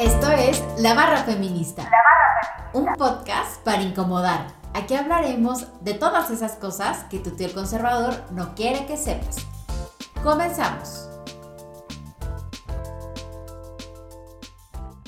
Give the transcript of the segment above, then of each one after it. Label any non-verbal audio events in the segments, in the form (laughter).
Esto es La Barra Feminista. La Barra Feminista. Un podcast para incomodar. Aquí hablaremos de todas esas cosas que tu tío el conservador no quiere que sepas. Comenzamos.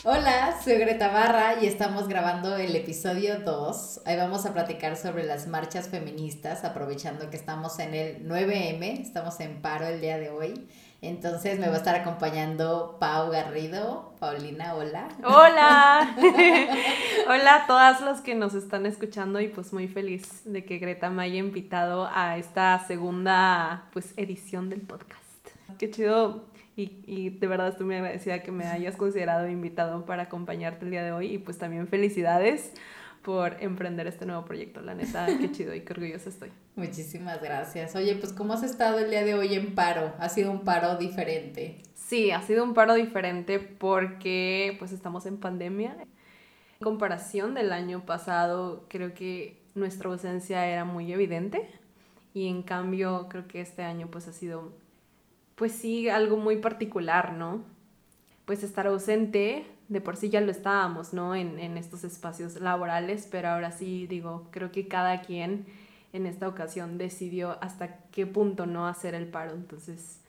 Hola, soy Greta Barra y estamos grabando el episodio 2. Ahí vamos a platicar sobre las marchas feministas, aprovechando que estamos en el 9M, estamos en paro el día de hoy. Entonces me va a estar acompañando Pau Garrido. Paulina, hola. Hola. (laughs) hola a todas las que nos están escuchando y pues muy feliz de que Greta me haya invitado a esta segunda pues edición del podcast. Qué chido y, y, de verdad estoy muy agradecida que me hayas considerado invitado para acompañarte el día de hoy y pues también felicidades por emprender este nuevo proyecto. La neta, qué chido y qué orgullosa estoy. Muchísimas gracias. Oye, pues ¿cómo has estado el día de hoy en paro? ¿Ha sido un paro diferente? Sí, ha sido un paro diferente porque pues estamos en pandemia. En comparación del año pasado, creo que nuestra ausencia era muy evidente y en cambio creo que este año pues ha sido pues sí, algo muy particular, ¿no? Pues estar ausente, de por sí ya lo estábamos, ¿no? En, en estos espacios laborales, pero ahora sí, digo, creo que cada quien en esta ocasión decidió hasta qué punto no hacer el paro. Entonces,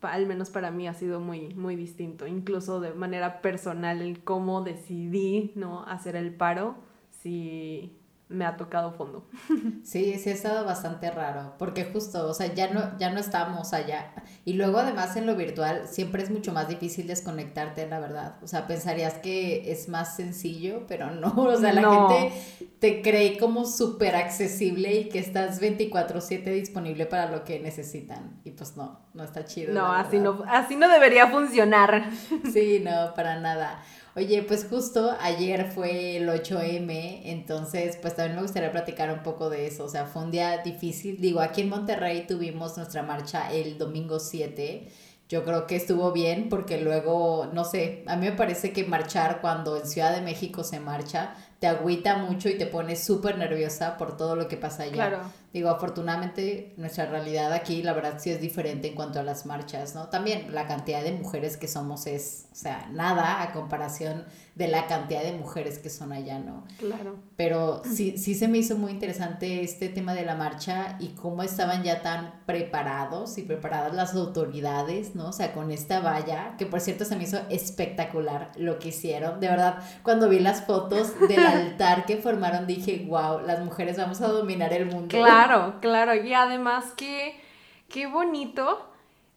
al menos para mí ha sido muy, muy distinto, incluso de manera personal, el cómo decidí no hacer el paro, si me ha tocado fondo. (laughs) Sí, sí ha estado bastante raro, porque justo, o sea, ya no, ya no estamos allá. Y luego además en lo virtual siempre es mucho más difícil desconectarte, la verdad. O sea, pensarías que es más sencillo, pero no. (laughs) O sea, la gente te cree como súper accesible y que estás 24/7 disponible para lo que necesitan. Y pues no, no está chido. No, así no, así no debería funcionar. Sí, (laughs) no, para nada. Oye, pues justo ayer fue el 8M, entonces pues también me gustaría platicar un poco de eso, o sea, fue un día difícil, digo, aquí en Monterrey tuvimos nuestra marcha el domingo 7, yo creo que estuvo bien porque luego, no sé, a mí me parece que marchar cuando en Ciudad de México se marcha, te agüita mucho y te pone súper nerviosa por todo lo que pasa allá. Claro. Digo, afortunadamente nuestra realidad aquí, la verdad, sí es diferente en cuanto a las marchas, ¿no? También la cantidad de mujeres que somos es, o sea, nada a comparación de la cantidad de mujeres que son allá, ¿no? Claro. Pero sí, sí se me hizo muy interesante este tema de la marcha y cómo estaban ya tan preparados y preparadas las autoridades, ¿no? O sea, con esta valla, que por cierto se me hizo espectacular lo que hicieron. De verdad, cuando vi las fotos del (laughs) altar que formaron, dije, wow, las mujeres vamos a dominar el mundo. Claro, claro. Y además que, qué bonito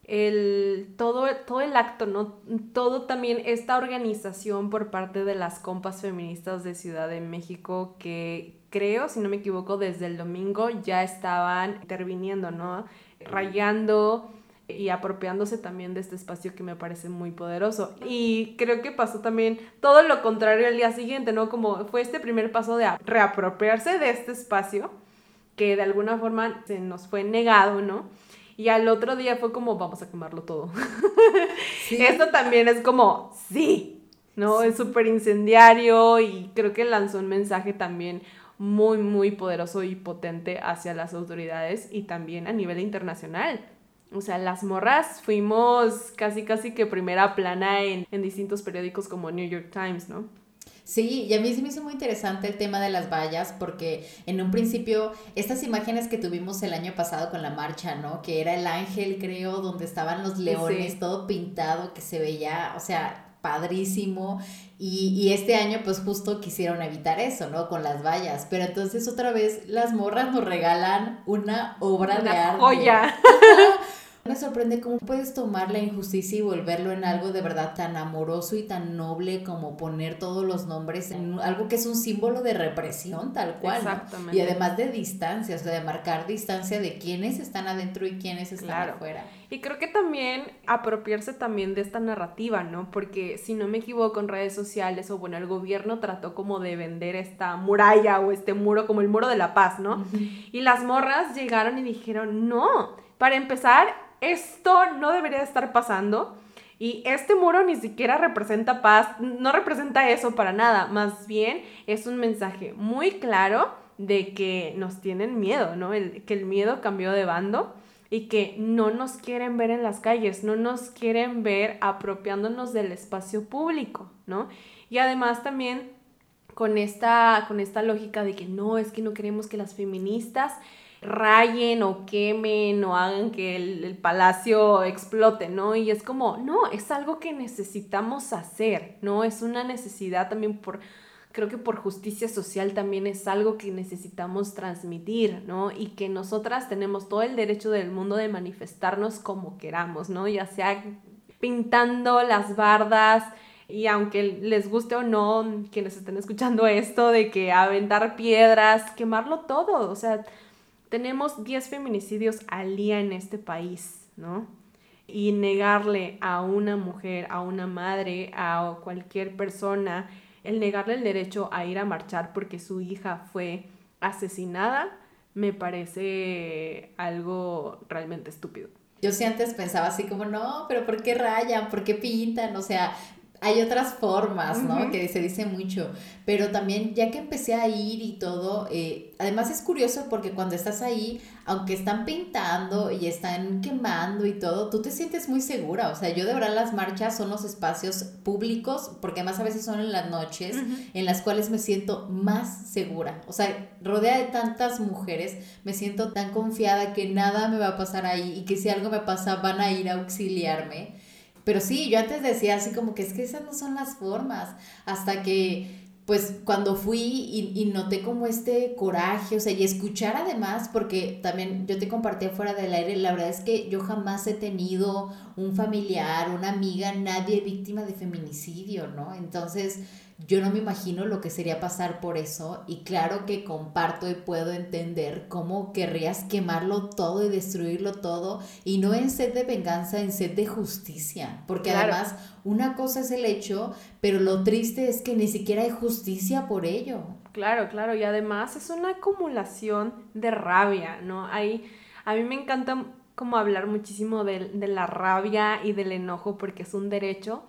el, todo, todo el acto, ¿no? Todo también esta organización por parte de las compas feministas de Ciudad de México que creo, si no me equivoco, desde el domingo ya estaban interviniendo, ¿no? Rayando y apropiándose también de este espacio que me parece muy poderoso. Y creo que pasó también todo lo contrario al día siguiente, ¿no? Como fue este primer paso de reapropiarse de este espacio que de alguna forma se nos fue negado, ¿no? Y al otro día fue como, vamos a quemarlo todo. (laughs) Esto también es como, sí, ¿no? Es súper incendiario y creo que lanzó un mensaje también muy, muy poderoso y potente hacia las autoridades y también a nivel internacional. O sea, las morras fuimos casi, casi que primera plana en, en distintos periódicos como New York Times, ¿no? Sí, y a mí se me hizo muy interesante el tema de las vallas porque en un principio estas imágenes que tuvimos el año pasado con la marcha, ¿no? Que era el ángel, creo, donde estaban los leones, todo pintado, que se veía, o sea, padrísimo. Y, y, este año pues justo quisieron evitar eso, ¿no? Con las vallas. Pero entonces otra vez las morras nos regalan una obra de arte. Joya. Me sorprende cómo puedes tomar la injusticia y volverlo en algo de verdad tan amoroso y tan noble como poner todos los nombres en algo que es un símbolo de represión tal cual. Exactamente. Y además de distancia, o sea, de marcar distancia de quiénes están adentro y quiénes están afuera. Y creo que también apropiarse también de esta narrativa, ¿no? Porque si no me equivoco en redes sociales o bueno, el gobierno trató como de vender esta muralla o este muro como el muro de la paz, ¿no? Y las morras llegaron y dijeron, no, para empezar, esto no debería de estar pasando. Y este muro ni siquiera representa paz, no representa eso para nada, más bien es un mensaje muy claro de que nos tienen miedo, ¿no? El, que el miedo cambió de bando y que no nos quieren ver en las calles, no nos quieren ver apropiándonos del espacio público, ¿no? Y además también con esta, con esta lógica de que no, es que no queremos que las feministas rayen o quemen o hagan que el, el, palacio explote, ¿no? Y es como, no, es algo que necesitamos hacer, ¿no? Es una necesidad también por, creo que por justicia social también es algo que necesitamos transmitir, ¿no? Y que nosotras tenemos todo el derecho del mundo de manifestarnos como queramos, ¿no? Ya sea pintando las bardas, y aunque les guste o no, quienes estén escuchando esto, de que aventar piedras, quemarlo todo, o sea, tenemos 10 feminicidios al día en este país, ¿no? Y negarle a una mujer, a una madre, a cualquier persona, el negarle el derecho a ir a marchar porque su hija fue asesinada, me parece algo realmente estúpido. Yo sí antes pensaba así como, no, pero ¿por qué rayan? ¿Por qué pintan? O sea, hay otras formas, ¿no? Que se dice mucho, pero también ya que empecé a ir y todo, eh, además es curioso porque cuando estás ahí, aunque están pintando y están quemando y todo, tú te sientes muy segura, o sea, yo de verdad las marchas son los espacios públicos, porque además a veces son en las noches, en las cuales me siento más segura, o sea, rodea de tantas mujeres, me siento tan confiada que nada me va a pasar ahí y que si algo me pasa van a ir a auxiliarme. Pero sí, yo antes decía así como que es que esas no son las formas, hasta que pues cuando fui y, y, noté como este coraje, o sea, y escuchar además, porque también yo te compartí fuera del aire, la verdad es que yo jamás he tenido un familiar, una amiga, nadie víctima de feminicidio, ¿no? Entonces, yo no me imagino lo que sería pasar por eso y claro que comparto y puedo entender cómo querrías quemarlo todo y destruirlo todo y no en sed de venganza, en sed de justicia, porque además una cosa es el hecho, pero lo triste es que ni siquiera hay justicia por ello. Claro, claro, y además es una acumulación de rabia, ¿no? Hay, a mí me encanta como hablar muchísimo de, la rabia y del enojo porque es un derecho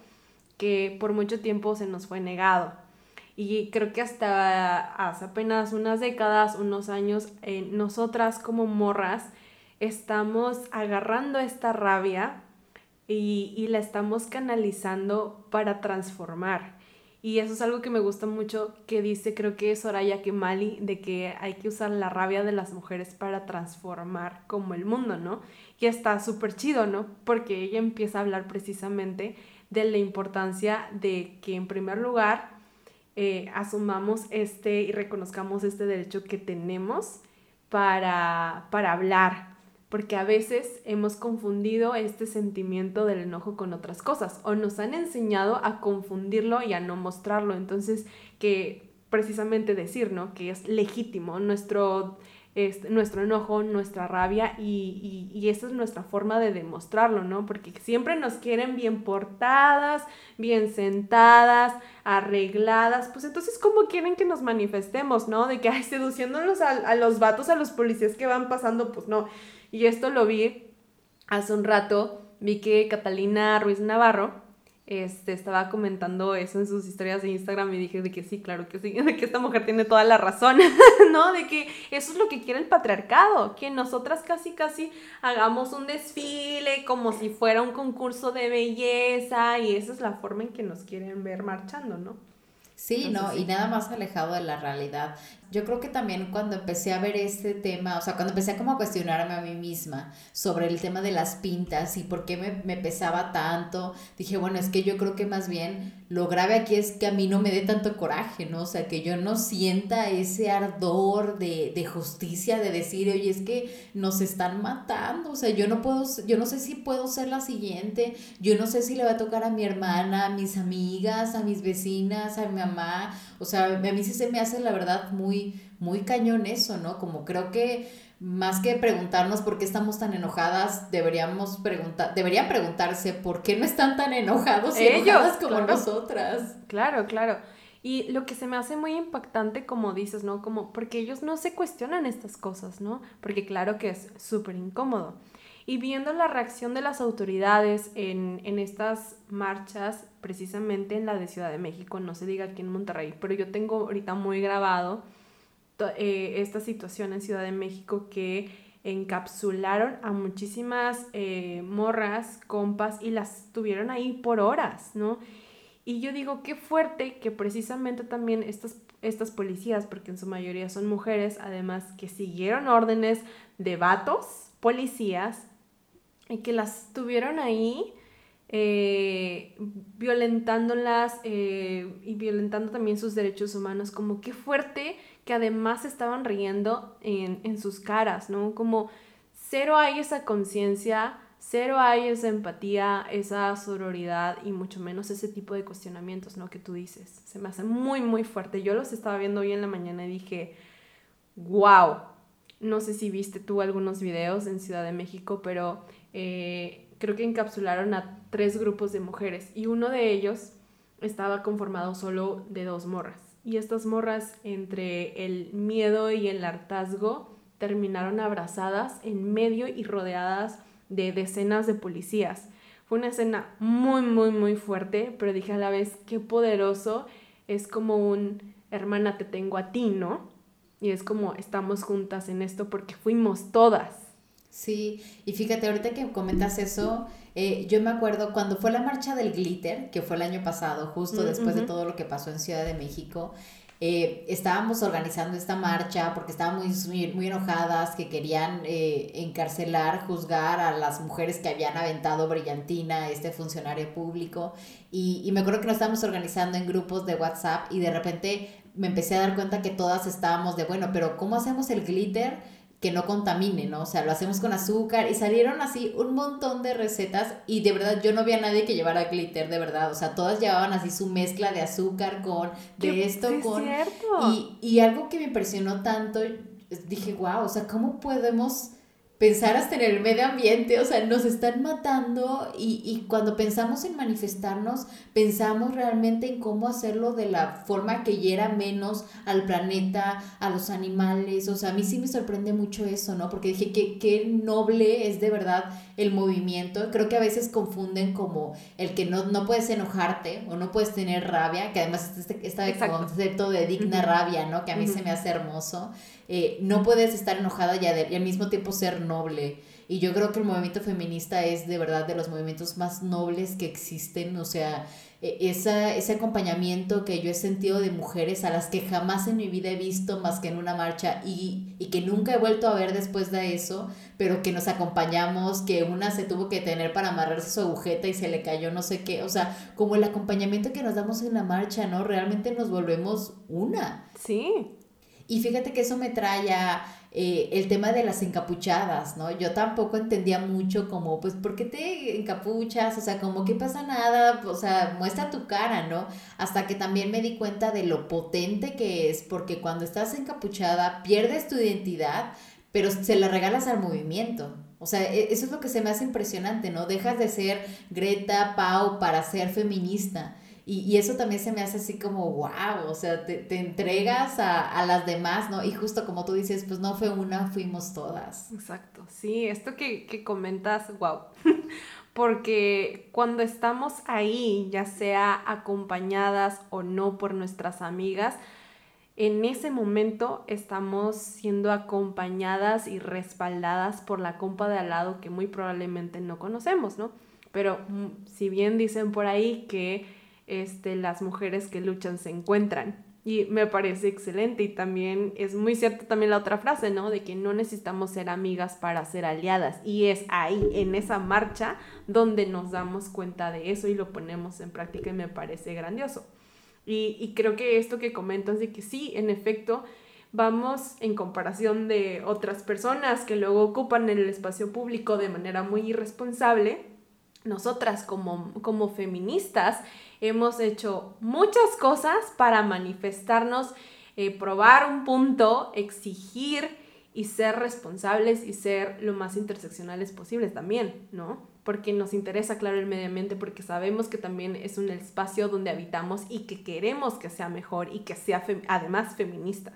que por mucho tiempo se nos fue negado. Y creo que hasta hace apenas unas décadas, unos años, eh, nosotras como morras estamos agarrando esta rabia y, la estamos canalizando para transformar. Y eso es algo que me gusta mucho que dice, creo que es Soraya Kemali, de que hay que usar la rabia de las mujeres para transformar como el mundo, ¿no? Y está súper chido, ¿no? Porque ella empieza a hablar precisamente de la importancia de que en primer lugar eh, asumamos este y reconozcamos este derecho que tenemos para, para hablar, porque a veces hemos confundido este sentimiento del enojo con otras cosas o nos han enseñado a confundirlo y a no mostrarlo. Entonces, que precisamente decir, ¿no? Que es legítimo nuestro este, nuestro enojo, nuestra rabia y, y, esa es nuestra forma de demostrarlo, ¿no? Porque siempre nos quieren bien portadas, bien sentadas, arregladas, pues entonces ¿cómo quieren que nos manifestemos, ¿no? De que, ay, seduciéndolos a, a los vatos, a los policías que van pasando, pues no. Y esto lo vi hace un rato, vi que Catalina Ruiz Navarro, este, estaba comentando eso en sus historias de Instagram y dije de que sí, claro que sí, (laughs) de que esta mujer tiene toda la razón, (laughs) ¿no? De que eso es lo que quiere el patriarcado, que nosotras casi, casi hagamos un desfile como si fuera un concurso de belleza y esa es la forma en que nos quieren ver marchando, ¿no? Sí, no, y nada más alejado de la realidad. Yo creo que también cuando empecé a ver este tema, o sea, cuando empecé a como a cuestionarme a mí misma sobre el tema de las pintas y por qué me, me pesaba tanto, dije, bueno, es que yo creo que más bien lo grave aquí es que a mí no me dé tanto coraje, ¿no? O sea, que yo no sienta ese ardor de, de justicia, de decir, oye, es que nos están matando, o sea, yo no puedo, yo no sé si puedo ser la siguiente, yo no sé si le va a tocar a mi hermana, a mis amigas, a mis vecinas, a mi mamá, o sea, a mí sí se me hace la verdad muy, muy cañón eso, ¿no? Como creo que más que preguntarnos por qué estamos tan enojadas, deberíamos preguntar, deberían preguntarse por qué no están tan enojados y enojadas como nosotras. Claro, claro. Y lo que se me hace muy impactante, como dices, ¿no? Como porque ellos no se cuestionan estas cosas, ¿no? Porque claro que es súper incómodo. Y viendo la reacción de las autoridades en, en, estas marchas, precisamente en la de Ciudad de México, no se diga aquí en Monterrey, pero yo tengo ahorita muy grabado eh, esta situación en Ciudad de México que encapsularon a muchísimas eh, morras, compas y las tuvieron ahí por horas, ¿no? Y yo digo, qué fuerte que precisamente también estas, estas policías, porque en su mayoría son mujeres, además que siguieron órdenes de vatos, policías, y que las tuvieron ahí eh, violentándolas eh, y violentando también sus derechos humanos, como qué fuerte que además estaban riendo en, en sus caras, ¿no? Como cero hay esa conciencia, cero hay esa empatía, esa sororidad y mucho menos ese tipo de cuestionamientos, ¿no? Que tú dices. Se me hace muy, muy fuerte. Yo los estaba viendo hoy en la mañana y dije, wow. No sé si viste tú algunos videos en Ciudad de México, pero eh, creo que encapsularon a tres grupos de mujeres y uno de ellos estaba conformado solo de dos morras. Y estas morras, entre el miedo y el hartazgo, terminaron abrazadas en medio y rodeadas de decenas de policías. Fue una escena muy, muy, muy fuerte, pero dije a la vez, qué poderoso. Es como un hermana, te tengo a ti, ¿no? Y es como estamos juntas en esto porque fuimos todas. Sí, y fíjate, ahorita que comentas eso, eh, yo me acuerdo cuando fue la marcha del glitter, que fue el año pasado, justo mm, después de todo lo que pasó en Ciudad de México, eh, estábamos organizando esta marcha porque estábamos muy, muy enojadas, que querían eh, encarcelar, juzgar a las mujeres que habían aventado brillantina, este funcionario público. Y, y me acuerdo que nos estábamos organizando en grupos de WhatsApp y de repente me empecé a dar cuenta que todas estábamos de, bueno, pero ¿cómo hacemos el glitter? Que no contamine, ¿no? O sea, lo hacemos con azúcar y salieron así un montón de recetas y de verdad yo no vi a nadie que llevara glitter, de verdad, o sea, todas llevaban así su mezcla de azúcar con, de esto con... Y, y algo que me impresionó tanto, dije, wow, o sea, ¿cómo podemos pensar hasta en el medio ambiente, o sea, nos están matando y, y, cuando pensamos en manifestarnos, pensamos realmente en cómo hacerlo de la forma que hiera menos al planeta, a los animales, o sea, a mí sí me sorprende mucho eso, ¿no? Porque dije que qué noble es de verdad el movimiento, creo que a veces confunden como el que no, no puedes enojarte o no puedes tener rabia, que además este, este concepto de digna rabia, ¿no? Que a mí se me hace hermoso. Eh, no puedes estar enojada y, y al mismo tiempo ser noble. Y yo creo que el movimiento feminista es de verdad de los movimientos más nobles que existen. O sea, esa, ese acompañamiento que yo he sentido de mujeres a las que jamás en mi vida he visto más que en una marcha y, y que nunca he vuelto a ver después de eso, pero que nos acompañamos, que una se tuvo que tener para amarrarse su agujeta y se le cayó no sé qué. O sea, como el acompañamiento que nos damos en la marcha, ¿no? Realmente nos volvemos una. Sí. Y fíjate que eso me trae a eh, el tema de las encapuchadas, ¿no? Yo tampoco entendía mucho como, pues, ¿por qué te encapuchas? O sea, como que pasa nada, o sea, muestra tu cara, ¿no? Hasta que también me di cuenta de lo potente que es, porque cuando estás encapuchada pierdes tu identidad, pero se la regalas al movimiento. O sea, e, eso es lo que se me hace impresionante, ¿no? Dejas de ser Greta, Pau para ser feminista. Y, y, eso también se me hace así como, wow, o sea, te, te entregas a, a, las demás, ¿no? Y justo como tú dices, pues no fue una, fuimos todas. Exacto, sí, esto que, que comentas, wow. (laughs) Porque cuando estamos ahí, ya sea acompañadas o no por nuestras amigas, en ese momento estamos siendo acompañadas y respaldadas por la compa de al lado que muy probablemente no conocemos, ¿no? Pero mm, si bien dicen por ahí que este, las mujeres que luchan se encuentran. Y me parece excelente y también es muy cierta también la otra frase, ¿no? De que no necesitamos ser amigas para ser aliadas. Y es ahí, en esa marcha, donde nos damos cuenta de eso y lo ponemos en práctica y me parece grandioso. Y, y creo que esto que comentas de que sí, en efecto, vamos en comparación de otras personas que luego ocupan el espacio público de manera muy irresponsable, nosotras como, como feministas hemos hecho muchas cosas para manifestarnos, eh, probar un punto, exigir y ser responsables y ser lo más interseccionales posibles también, ¿no? Porque nos interesa, claro, el medio ambiente, porque sabemos que también es un espacio donde habitamos y que queremos que sea mejor y que sea además feminista.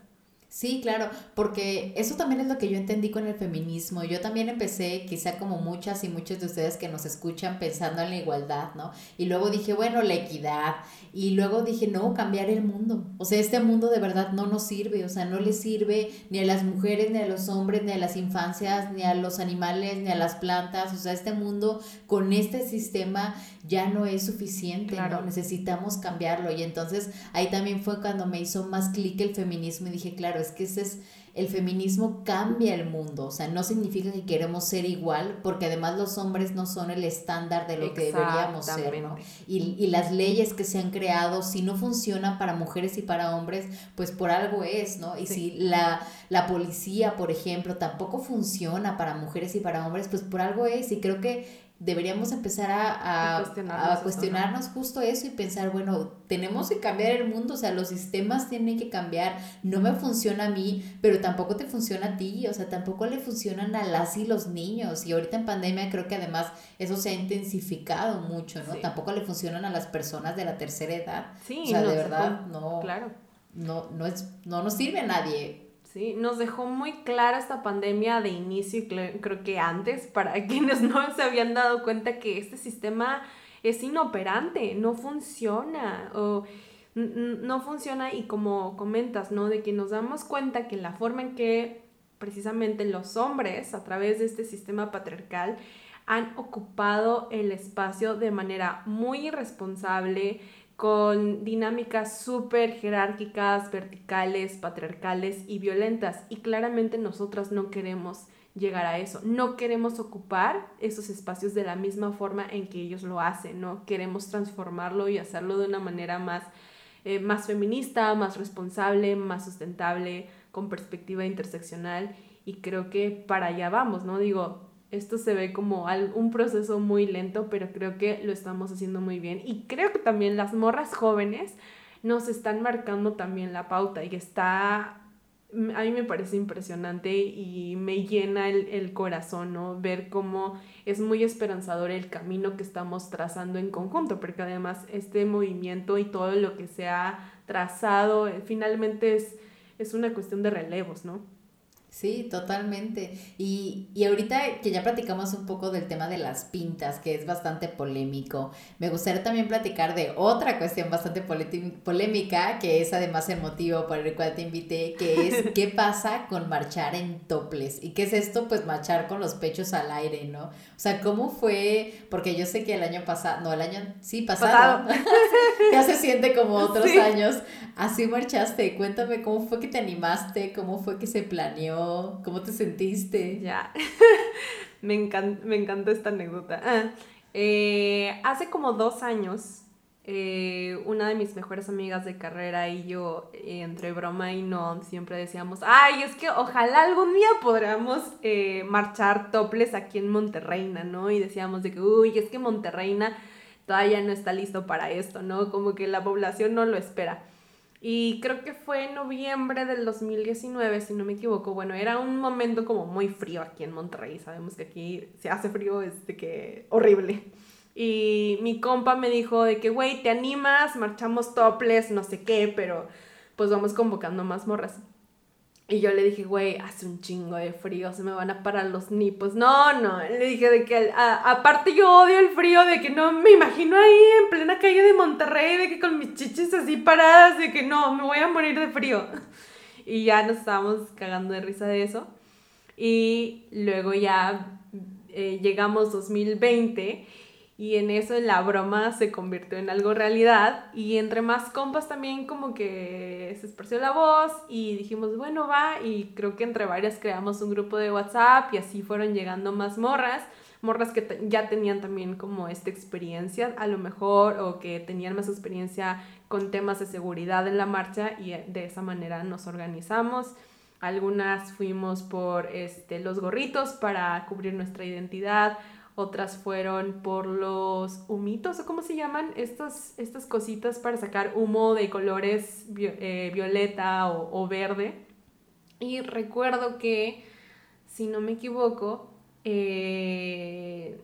Sí, claro, porque eso también es lo que yo entendí con el feminismo. Yo también empecé, quizá como muchas y muchos de ustedes que nos escuchan, pensando en la igualdad, ¿no? Y luego dije, bueno, la equidad. Y luego dije, no, cambiar el mundo. O sea, este mundo de verdad no nos sirve. O sea, no le sirve ni a las mujeres, ni a los hombres, ni a las infancias, ni a los animales, ni a las plantas. O sea, este mundo con este sistema ya no es suficiente, ¿no? Necesitamos cambiarlo. Y entonces ahí también fue cuando me hizo más clic el feminismo y dije, claro, es que ese es el feminismo cambia el mundo, o sea, no significa que queremos ser igual, porque además los hombres no son el estándar de lo que deberíamos ser, ¿no? Y, y, las leyes que se han creado, si no funcionan para mujeres y para hombres, pues por algo es, ¿no? Y si la, la policía, por ejemplo, tampoco funciona para mujeres y para hombres, pues por algo es, y creo que deberíamos empezar a, a, cuestionarnos, justo eso y pensar, bueno, tenemos que cambiar el mundo, o sea, los sistemas tienen que cambiar, no me funciona a mí, pero tampoco te funciona a ti, o sea, tampoco le funcionan a las y los niños, y ahorita en pandemia creo que además eso se ha intensificado mucho, ¿no? Tampoco le funcionan a las personas de la tercera edad, sí, o sea, de verdad, no, claro. no, no, es, no nos sirve a nadie Sí, nos dejó muy clara esta pandemia de inicio creo que antes, para (laughs) quienes no se habían dado cuenta que este sistema es inoperante, no funciona o no funciona y como comentas, ¿no? De que nos damos cuenta que la forma en que precisamente los hombres, a través de este sistema patriarcal, han ocupado el espacio de manera muy irresponsable, con dinámicas súper jerárquicas, verticales, patriarcales y violentas. Y claramente nosotras no queremos llegar a eso. No queremos ocupar esos espacios de la misma forma en que ellos lo hacen, ¿no? Queremos transformarlo y hacerlo de una manera más, eh, más feminista, más responsable, más sustentable, con perspectiva interseccional. Y creo que para allá vamos, ¿no? Digo, esto se ve como un proceso muy lento, pero creo que lo estamos haciendo muy bien. Y creo que también las morras jóvenes nos están marcando también la pauta y está, a mí me parece impresionante y me llena el, corazón, ¿no? Ver cómo es muy esperanzador el camino que estamos trazando en conjunto, porque además este movimiento y todo lo que se ha trazado eh, finalmente es, es una cuestión de relevos, ¿no? Sí, totalmente. Y, y ahorita que ya platicamos un poco del tema de las pintas, que es bastante polémico, me gustaría también platicar de otra cuestión bastante polémica, que es además el motivo por el cual te invité, que es (laughs) qué pasa con marchar en toples. ¿Y qué es esto? Pues marchar con los pechos al aire, ¿no? O sea, ¿cómo fue? Porque yo sé que el año pasado, no, el año, sí, pasado, (laughs) ya se siente como otros años. Así marchaste. Cuéntame cómo fue que te animaste, cómo fue que se planeó ¿Cómo te sentiste? Ya. (laughs) me, me encantó esta anécdota. Ah, eh, hace como dos años, eh, una de mis mejores amigas de carrera y yo, eh, entre broma y no, siempre decíamos, ay, es que ojalá algún día podamos marchar toples aquí en Monterreina, ¿no? Y decíamos de que, uy, es que Monterreina todavía no está listo para esto, ¿no? Como que la población no lo espera. Y creo que fue en noviembre del 2019, si no me equivoco. Bueno, era un momento como muy frío aquí en Monterrey. Sabemos que aquí se hace frío, es de que horrible. Y mi compa me dijo de que, güey, ¿te animas? Marchamos toples, no sé qué, pero pues vamos convocando más morras. Y yo le dije, güey, hace un chingo de frío, se me van a parar los nipos. No, no, le dije de que, aparte yo odio el frío, de que no me imagino ahí en plena calle de Monterrey, de que con mis chichis así paradas, de que no, me voy a morir de frío. (laughs) Y ya nos estábamos cagando de risa de eso. Y luego ya eh, llegamos 2020 y en eso la broma se convirtió en algo realidad y entre más compas también como que se esparció la voz y dijimos, bueno, va y creo que entre varias creamos un grupo de WhatsApp y así fueron llegando más morras, morras que ya tenían también como esta experiencia a lo mejor o que tenían más experiencia con temas de seguridad en la marcha y de esa manera nos organizamos. Algunas fuimos por este, los gorritos para cubrir nuestra identidad, otras fueron por los humitos, o cómo se llaman, estas, estas cositas para sacar humo de colores eh, violeta o, verde. Y recuerdo que, si no me equivoco, eh,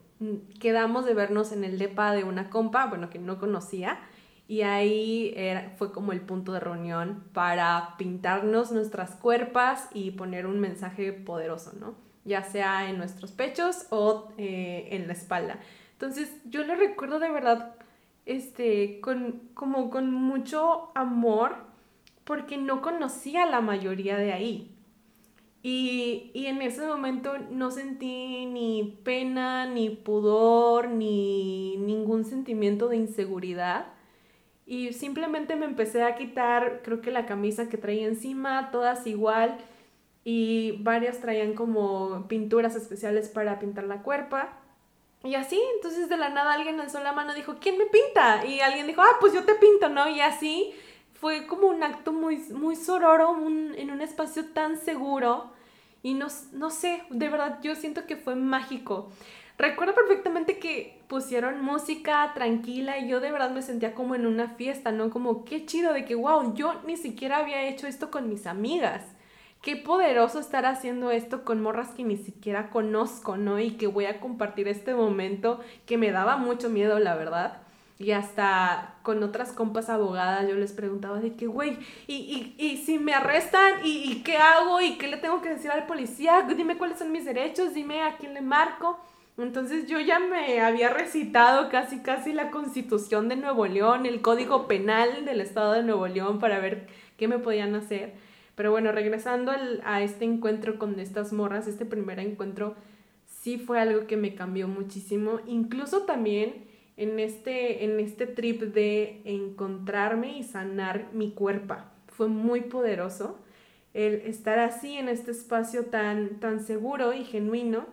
quedamos de vernos en el depa de una compa, bueno, que no conocía, Y ahí fue como el punto de reunión para pintarnos nuestras cuerpas y poner un mensaje poderoso, ¿no? Ya sea en nuestros pechos o eh, en la espalda. Entonces yo lo recuerdo de verdad este, con, como con mucho amor porque no conocía la mayoría de ahí. Y, y, en ese momento no sentí ni pena, ni pudor, ni ningún sentimiento de inseguridad y simplemente me empecé a quitar, creo que la camisa que traía encima, todas igual, y varias traían como pinturas especiales para pintar la cuerpa. Y así, entonces de la nada alguien alzó la mano y dijo, ¿quién me pinta? Y alguien dijo, ah, pues yo te pinto, ¿no? Y así fue como un acto muy, muy sororo, en un espacio tan seguro. Y no, no sé, de verdad, yo siento que fue mágico. Recuerdo perfectamente que pusieron música tranquila y yo de verdad me sentía como en una fiesta, ¿no? Como qué chido de que, wow, yo ni siquiera había hecho esto con mis amigas. Qué poderoso estar haciendo esto con morras que ni siquiera conozco, ¿no? Y que voy a compartir este momento que me daba mucho miedo, la verdad. Y hasta con otras compas abogadas yo les preguntaba de que, güey, y, y, y, si me arrestan, ¿y, ¿y qué hago? ¿Y qué le tengo que decir al policía? Dime cuáles son mis derechos, dime a quién le marco. Entonces yo ya me había recitado casi casi la constitución de Nuevo León, el código penal del estado de Nuevo León para ver qué me podían hacer. Pero bueno, regresando a este encuentro con estas morras, este primer encuentro sí fue algo que me cambió muchísimo. Incluso también en este, en este trip de encontrarme y sanar mi cuerpo. Fue muy poderoso el estar así en este espacio tan, tan seguro y genuino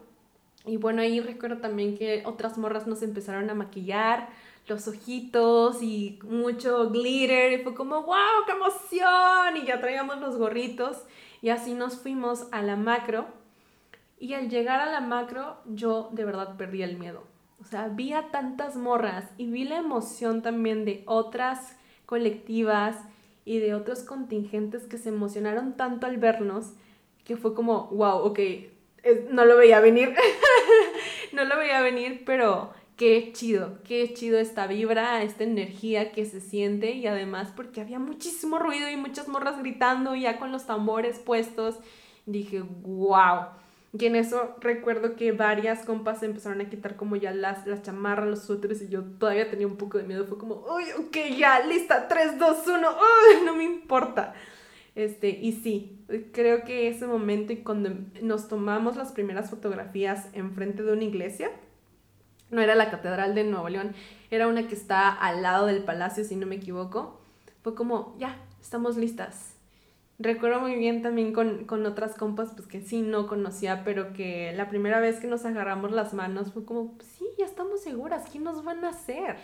y bueno, ahí recuerdo también que otras morras nos empezaron a maquillar los ojitos y mucho glitter y fue como, wow, qué emoción. Y ya traíamos los gorritos y así nos fuimos a la macro. Y al llegar a la macro yo de verdad perdí el miedo. O sea, vi a tantas morras y vi la emoción también de otras colectivas y de otros contingentes que se emocionaron tanto al vernos que fue como, wow, ok, no lo veía venir. (laughs) no lo veía venir, pero qué chido, qué chido esta vibra, esta energía que se siente y además porque había muchísimo ruido y muchas morras gritando ya con los tambores puestos. Dije, wow. Y en eso recuerdo que varias compas empezaron a quitar como ya las, las chamarras, los suéteres y yo todavía tenía un poco de miedo. Fue como, uy, ok, ya, lista, 3, 2, 1, uy, no me importa. Este, y sí, creo que ese momento y cuando nos tomamos las primeras fotografías enfrente de una iglesia, no era la Catedral de Nuevo León, era una que está al lado del palacio, si no me equivoco, fue como, ya, estamos listas. Recuerdo muy bien también con, con otras compas, pues que sí no conocía, pero que la primera vez que nos agarramos las manos fue como, sí, ya estamos seguras, ¿qué nos van a hacer?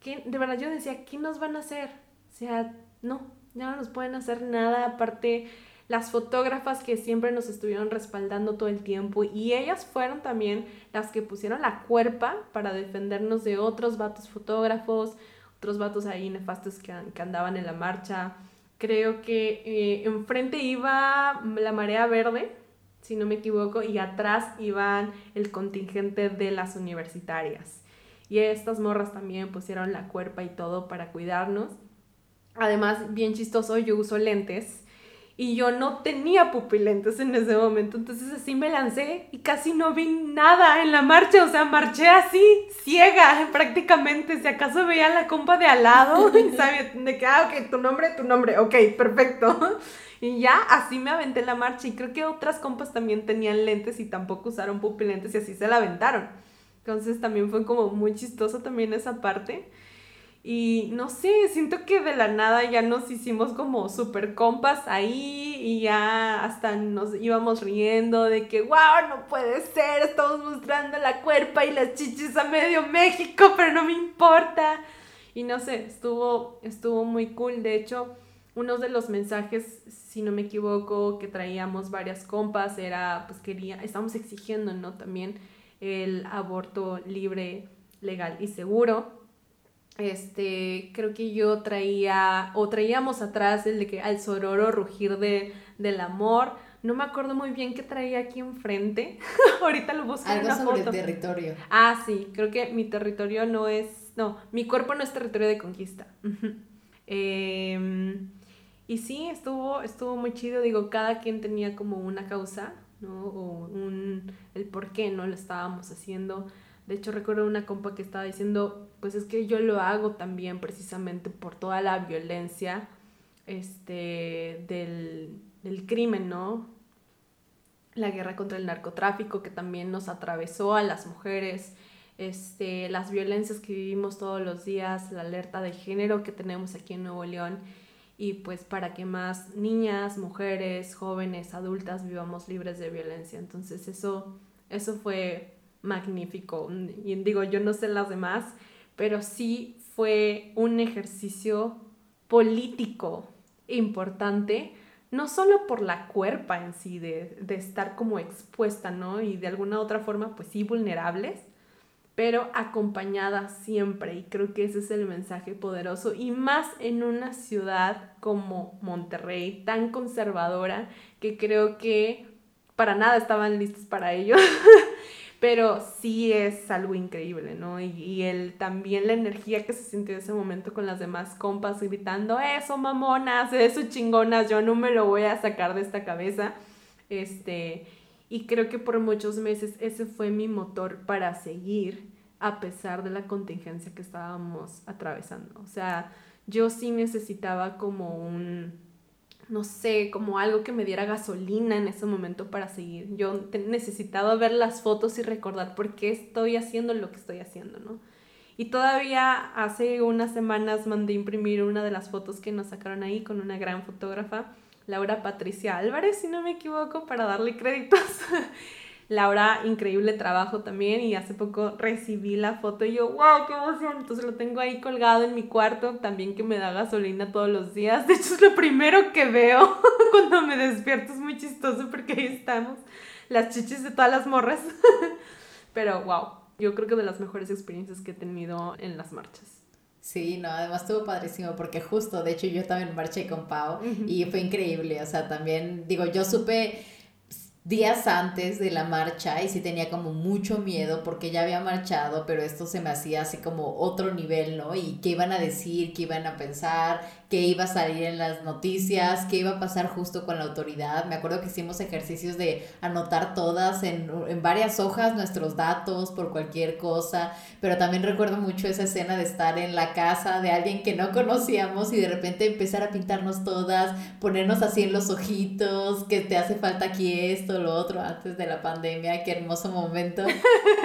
¿Qué? De verdad yo decía, ¿qué nos van a hacer? O sea, no, ya no nos pueden hacer nada, aparte las fotógrafas que siempre nos estuvieron respaldando todo el tiempo y ellas fueron también las que pusieron la cuerpa para defendernos de otros vatos fotógrafos, otros vatos ahí nefastos que, andaban en la marcha. Creo que eh, enfrente iba la marea verde, si no me equivoco, y atrás iban el contingente de las universitarias. Y estas morras también pusieron la cuerpa y todo para cuidarnos. Además, bien chistoso, yo uso lentes y yo no tenía pupilentes en ese momento, entonces así me lancé y casi no vi nada en la marcha, o sea, marché así, ciega (laughs) prácticamente, si acaso veía la compa de al lado (laughs) y sabía de que, ah, ok, tu nombre, tu nombre, ok, perfecto. (laughs) Y ya así me aventé la marcha y creo que otras compas también tenían lentes y tampoco usaron pupilentes y así se la aventaron. Entonces también fue como muy chistoso también esa parte. Y no sé, siento que de la nada ya nos hicimos como super compas ahí y ya hasta nos íbamos riendo de que, wow, no puede ser, estamos mostrando la cuerpa y las chichis a medio México, pero no me importa. Y no sé, estuvo, estuvo muy cool. De hecho, uno de los mensajes, si no me equivoco, que traíamos varias compas era, pues quería, estamos exigiendo, ¿no? También el aborto libre, legal y seguro este, creo que yo traía, o traíamos atrás el de que al sororo rugir de, del amor. No me acuerdo muy bien qué traía aquí enfrente. (laughs) Ahorita lo busco Algo en una sobre el territorio. Ah, sí, creo que mi territorio no es, no, mi cuerpo no es territorio de conquista. Em, y sí, estuvo, estuvo muy chido, digo, cada quien tenía como una causa, ¿no? O un, el por qué no lo estábamos haciendo. De hecho, recuerdo una compa que estaba diciendo, pues es que yo lo hago también precisamente por toda la violencia este, del, del crimen, ¿no? La guerra contra el narcotráfico que también nos atravesó a las mujeres, este, las violencias que vivimos todos los días, la alerta de género que tenemos aquí en Nuevo León y pues para que más niñas, mujeres, jóvenes, adultas vivamos libres de violencia. Entonces eso, eso fue magnífico. Y digo, yo no sé las demás, pero sí fue un ejercicio político importante, no solo por la cuerpa en sí, de, estar como expuesta, ¿no? Y de alguna otra forma, pues sí, vulnerables, pero acompañada siempre. Y creo que ese es el mensaje poderoso. Y más en una ciudad como Monterrey, tan conservadora, que creo que para nada estaban listos para ello. (laughs) pero sí es algo increíble, ¿no? Y, el, también la energía que se sintió en ese momento con las demás compas gritando, eso mamonas, eso chingonas, yo no me lo voy a sacar de esta cabeza. Este, y creo que por muchos meses ese fue mi motor para seguir a pesar de la contingencia que estábamos atravesando. O sea, yo sí necesitaba como un no sé, como algo que me diera gasolina en ese momento para seguir. Yo necesitaba ver las fotos y recordar por qué estoy haciendo lo que estoy haciendo, ¿no? Y todavía hace unas semanas mandé imprimir una de las fotos que nos sacaron ahí con una gran fotógrafa, Laura Patricia Álvarez, si no me equivoco, para darle créditos. (laughs) Laura, increíble trabajo también y hace poco recibí la foto y yo, wow, qué emoción. Entonces lo tengo ahí colgado en mi cuarto, también que me da gasolina todos los días. De hecho es lo primero que veo (laughs) cuando me despierto, es muy chistoso porque ahí estamos, las chichis de todas las morras. (laughs) Pero wow, yo creo que de las mejores experiencias que he tenido en las marchas. Sí, no, además estuvo padrísimo porque justo, de hecho yo también marché con Pau y fue increíble, o sea, también digo, yo supe días antes de la marcha y sí tenía como mucho miedo porque ya había marchado, pero esto se me hacía así como otro nivel, ¿no? Y qué iban a decir, qué iban a pensar, qué iba a salir en las noticias, qué iba a pasar justo con la autoridad. Me acuerdo que hicimos ejercicios de anotar todas en, en varias hojas nuestros datos por cualquier cosa, pero también recuerdo mucho esa escena de estar en la casa de alguien que no conocíamos y de repente empezar a pintarnos todas, ponernos así en los ojitos, que te hace falta aquí esto lo otro antes de la pandemia, qué hermoso momento. (laughs)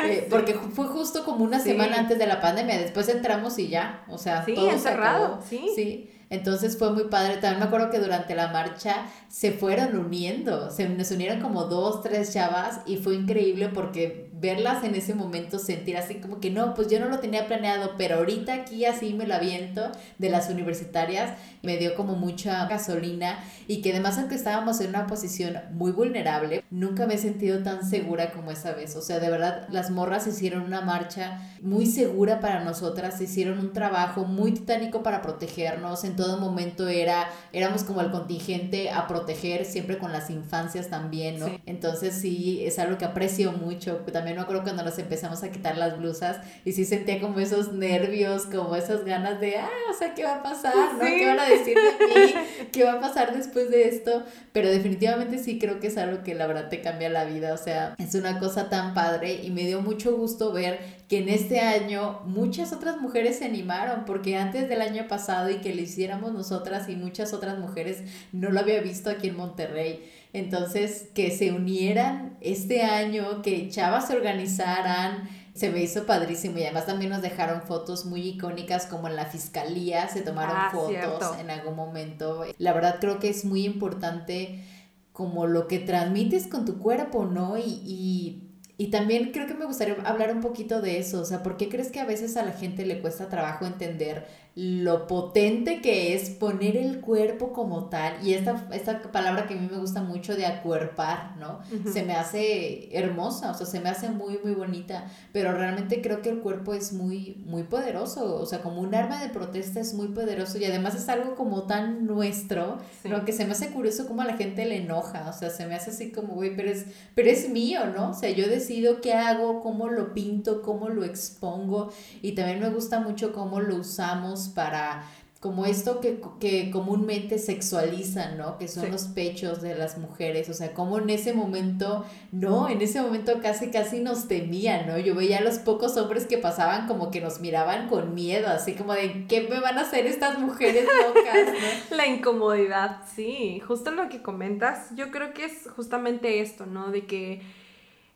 Eh, porque fue justo como una semana antes de la pandemia, después entramos y ya, o sea, todo encerrado, sí. Sí. Entonces fue muy padre. También me acuerdo que durante la marcha se fueron uniendo, se nos unieron como dos, tres chavas y fue increíble porque verlas en ese momento, sentir así como que no, pues yo no lo tenía planeado, pero ahorita aquí así me lo aviento de las universitarias, me dio como mucha gasolina y que además aunque estábamos en una posición muy vulnerable, nunca me he sentido tan segura como esa vez. O sea, de verdad, las morras hicieron una marcha muy segura para nosotras, hicieron un trabajo muy titánico para protegernos, en todo momento era, éramos como el contingente a proteger, siempre con las infancias también, ¿no? Entonces sí, es algo que aprecio mucho, también me acuerdo cuando nos empezamos a quitar las blusas y sí sentía como esos nervios, como esas ganas de, ah, o sea, ¿qué va a pasar? ¿no? ¿Qué van a decir de mí? (laughs) ¿Qué va a pasar después de esto? Pero definitivamente sí creo que es algo que la verdad te cambia la vida, o sea, es una cosa tan padre y me dio mucho gusto ver que en este año muchas otras mujeres se animaron, porque antes del año pasado y que lo hiciéramos nosotras y muchas otras mujeres no lo había visto aquí en Monterrey. Entonces, que se unieran este año, que chavas se organizaran, se me hizo padrísimo y además también nos dejaron fotos muy icónicas como en la fiscalía, se tomaron ah, fotos en algún momento. La verdad creo que es muy importante como lo que transmites con tu cuerpo, ¿no? Y, y, también creo que me gustaría hablar un poquito de eso, o sea, ¿por qué crees que a veces a la gente le cuesta trabajo entender lo potente que es poner el cuerpo como tal, y esta, esta palabra que a mí me gusta mucho de acuerpar, ¿no? Se me hace hermosa, o sea, se me hace muy, muy bonita, pero realmente creo que el cuerpo es muy, muy poderoso, o sea, como un arma de protesta es muy poderoso y además es algo como tan nuestro, ¿no? Que se me hace curioso cómo a la gente le enoja, o sea, se me hace así como, güey, pero es, pero es mío, ¿no? O sea, yo decido qué hago, cómo lo pinto, cómo lo expongo y también me gusta mucho cómo lo usamos para como esto que, que comúnmente sexualizan, ¿no? Que son los pechos de las mujeres, o sea, como en ese momento, no, en ese momento casi, casi nos temían, ¿no? Yo veía a los pocos hombres que pasaban como que nos miraban con miedo, así como de, ¿qué me van a hacer estas mujeres locas, (laughs) La incomodidad, sí, justo lo que comentas, yo creo que es justamente esto, ¿no? De que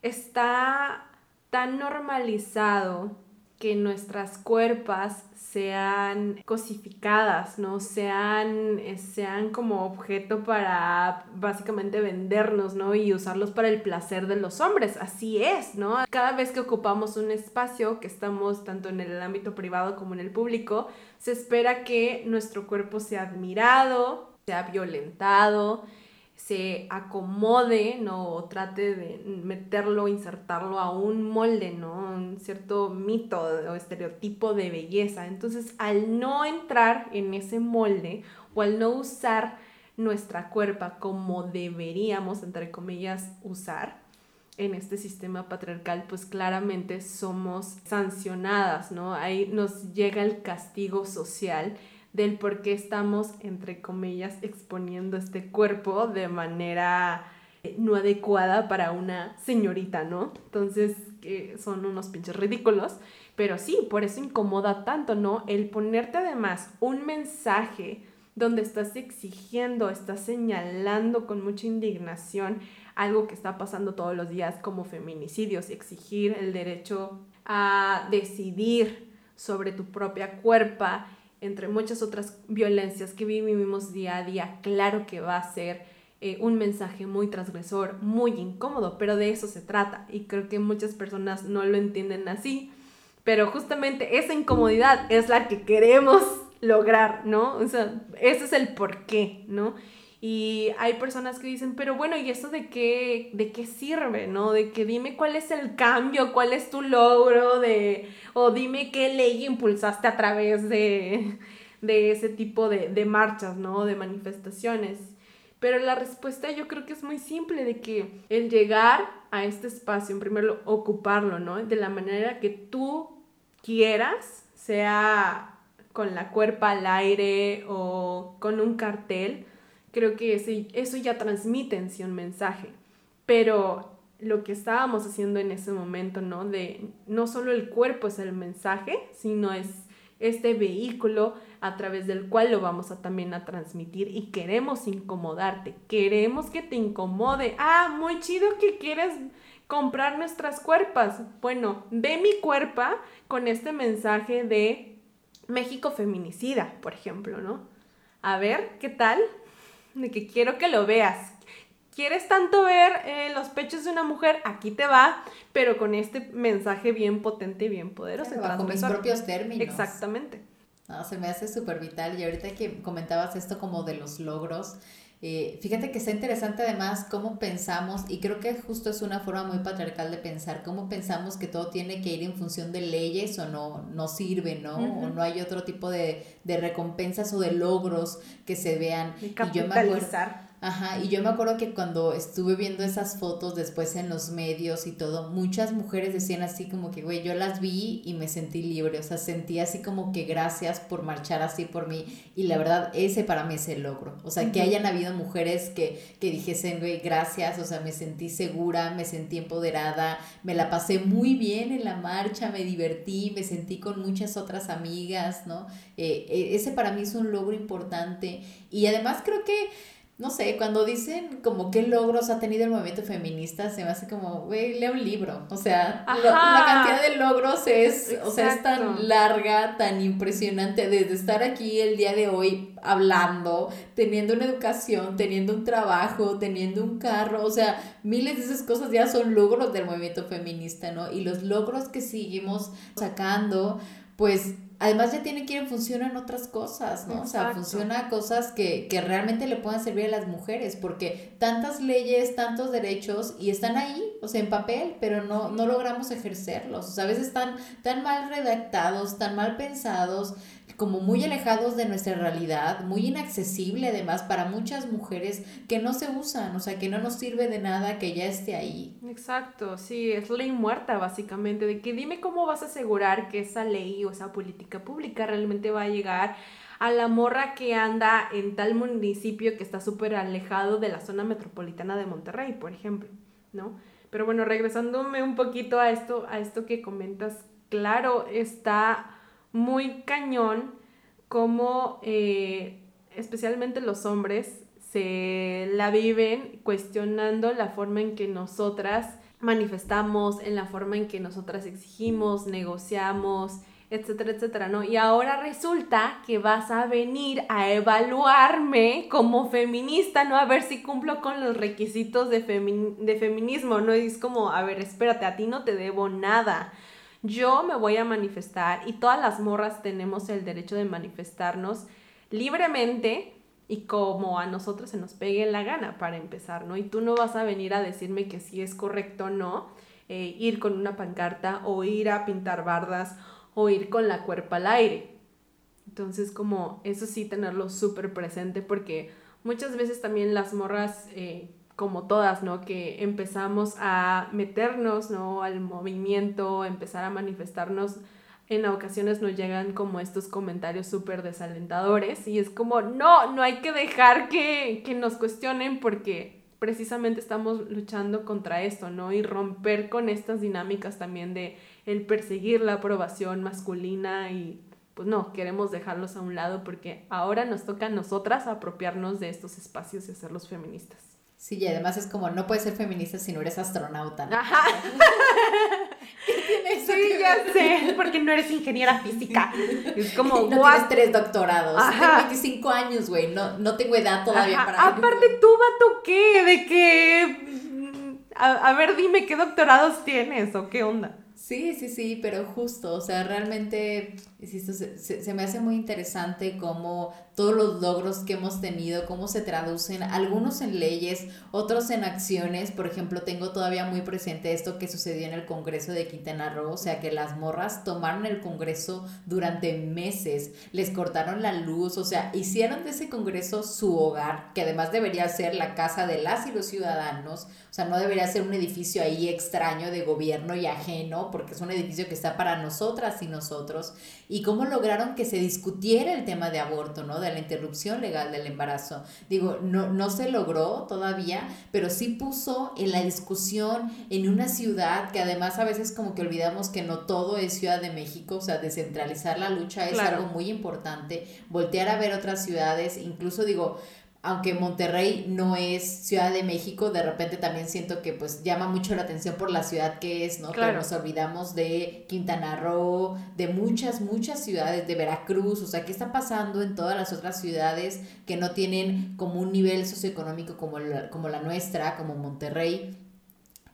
está tan normalizado que nuestras cuerpas sean cosificadas, ¿no? Sean, eh, sean como objeto para básicamente vendernos, ¿no? Y usarlos para el placer de los hombres. Así es, ¿no? Cada vez que ocupamos un espacio, que estamos tanto en el ámbito privado como en el público, se espera que nuestro cuerpo sea admirado, sea violentado, se acomode, ¿no? O trate de meterlo, insertarlo a un molde, ¿no? Un cierto mito o estereotipo de belleza. Entonces, al no entrar en ese molde o al no usar nuestra cuerpa como deberíamos, entre comillas, usar en este sistema patriarcal, pues claramente somos sancionadas, ¿no? Ahí nos llega el castigo social del por qué estamos, entre comillas, exponiendo este cuerpo de manera eh, no adecuada para una señorita, ¿no? Entonces, que son unos pinches ridículos, pero sí, por eso incomoda tanto, ¿no? El ponerte además un mensaje donde estás exigiendo, estás señalando con mucha indignación algo que está pasando todos los días como feminicidios, exigir el derecho a decidir sobre tu propia cuerpa entre muchas otras violencias que vivimos día a día, claro que va a ser eh, un mensaje muy transgresor, muy incómodo, pero de eso se trata y creo que muchas personas no lo entienden así, pero justamente esa incomodidad es la que queremos lograr, ¿no? O sea, ese es el porqué, ¿no? Y hay personas que dicen, pero bueno, ¿y eso de qué, de qué sirve, no? De que dime cuál es el cambio, cuál es tu logro, de, o dime qué ley impulsaste a través de, de ese tipo de, de marchas, ¿no? De manifestaciones. Pero la respuesta yo creo que es muy simple, de que el llegar a este espacio, en primer lugar, ocuparlo, ¿no? De la manera que tú quieras, sea con la cuerpa al aire o con un cartel, creo que eso ya transmite en sí un mensaje. Pero lo que estábamos haciendo en ese momento, ¿no? De no solo el cuerpo es el mensaje, sino es este vehículo a través del cual lo vamos a también a transmitir y queremos incomodarte, queremos que te incomode. Ah, muy chido que quieres comprar nuestras cuerpas. Bueno, ve mi cuerpa con este mensaje de México feminicida, por ejemplo, ¿no? A ver, ¿qué tal? De que quiero que lo veas. ¿Quieres tanto ver eh, los pechos de una mujer? Aquí te va, pero con este mensaje bien potente y bien poderoso. bajo mis propios términos. Exactamente. No, se me hace súper vital. Y ahorita que comentabas esto como de los logros, eh, fíjate que está interesante además cómo pensamos, y creo que justo es una forma muy patriarcal de pensar, cómo pensamos que todo tiene que ir en función de leyes o no, no sirve, ¿no? O no hay otro tipo de, de, recompensas o de logros que se vean. y yo me acuerdo, Ajá, y yo me acuerdo que cuando estuve viendo esas fotos después en los medios y todo, muchas mujeres decían así como que, güey, yo las vi y me sentí libre, o sea, sentí así como que gracias por marchar así por mí, y la verdad, ese para mí es el logro, o sea, que hayan habido mujeres que, que dijesen, güey, gracias, o sea, me sentí segura, me sentí empoderada, me la pasé muy bien en la marcha, me divertí, me sentí con muchas otras amigas, ¿no? Eh, eh, ese para mí es un logro importante, y además creo que no sé, cuando dicen como qué logros ha tenido el movimiento feminista, se me hace como, güey, lea un libro. O sea, la cantidad de logros es, o sea, es tan larga, tan impresionante, desde estar aquí el día de hoy hablando, teniendo una educación, teniendo un trabajo, teniendo un carro, o sea, miles de esas cosas ya son logros del movimiento feminista, ¿no? Y los logros que seguimos sacando, pues además ya tiene que ir en función en otras cosas, ¿no? O sea, funciona cosas que, que realmente le puedan servir a las mujeres, porque tantas leyes, tantos derechos, y están ahí, o sea, en papel, pero no, no logramos ejercerlos. O sea, a veces están tan mal redactados, tan mal pensados, como muy alejados de nuestra realidad, muy inaccesible además para muchas mujeres que no se usan, o sea, que no nos sirve de nada que ya esté ahí. Exacto, sí, es ley muerta básicamente, de que dime cómo vas a asegurar que esa ley o esa política pública realmente va a llegar a la morra que anda en tal municipio que está súper alejado de la zona metropolitana de Monterrey, por ejemplo, ¿no? Pero bueno, regresándome un poquito a esto, a esto que comentas, claro, está muy cañón como eh, especialmente los hombres se la viven cuestionando la forma en que nosotras manifestamos, en la forma en que nosotras exigimos, negociamos, etcétera, etcétera, ¿no? Y ahora resulta que vas a venir a evaluarme como feminista, ¿no? A ver si cumplo con los requisitos de, de feminismo, ¿no? Es como, a ver, espérate, a ti no te debo nada yo me voy a manifestar y todas las morras tenemos el derecho de manifestarnos libremente y como a nosotros se nos pegue la gana para empezar, ¿no? Y tú no vas a venir a decirme que si es correcto o no eh, ir con una pancarta o ir a pintar bardas o ir con la cuerpa al aire. Entonces, como eso sí, tenerlo súper presente porque muchas veces también las morras eh, como todas, ¿no? Que empezamos a meternos, ¿no? Al movimiento, empezar a manifestarnos. En ocasiones nos llegan como estos comentarios súper desalentadores y es como, no, no hay que dejar que, que nos cuestionen porque precisamente estamos luchando contra esto, ¿no? Y romper con estas dinámicas también de el perseguir la aprobación masculina y pues no, queremos dejarlos a un lado porque ahora nos toca a nosotras apropiarnos de estos espacios y hacerlos feministas. Sí, y además es como, no puedes ser feminista si no eres astronauta. Ajá. (laughs) ¿Qué tiene eso sí, ya sé, porque no eres ingeniera física. Es como, (laughs) no tienes tres doctorados. Tengo 25 años, güey, no, no tengo edad todavía para... Aparte, ¿tú, vato, qué? ¿De qué? A, a ver, dime, ¿qué doctorados tienes o qué onda? Sí, sí, sí, pero justo, o sea, realmente se, se, me hace muy interesante cómo todos los logros que hemos tenido, cómo se traducen, algunos en leyes, otros en acciones. Por ejemplo, tengo todavía muy presente esto que sucedió en el Congreso de Quintana Roo, o sea, que las morras tomaron el Congreso durante meses, les cortaron la luz, o sea, hicieron de ese Congreso su hogar, que además debería ser la casa de las y los ciudadanos, o sea, no debería ser un edificio ahí extraño de gobierno y ajeno, porque es un edificio que está para nosotras y nosotros y cómo lograron que se discutiera el tema de aborto, ¿no? La interrupción legal del embarazo. Digo, no, no se logró todavía, pero sí puso en la discusión en una ciudad que además a veces como que olvidamos que no todo es Ciudad de México, o sea, descentralizar la lucha es algo muy importante, voltear a ver otras ciudades, incluso digo, aunque Monterrey no es Ciudad de México, de repente también siento que pues llama mucho la atención por la ciudad que es, ¿no? Pero nos olvidamos de Quintana Roo, de muchas, muchas ciudades, de Veracruz, o sea, ¿qué está pasando en todas las otras ciudades que no tienen como un nivel socioeconómico como la, como la nuestra, como Monterrey?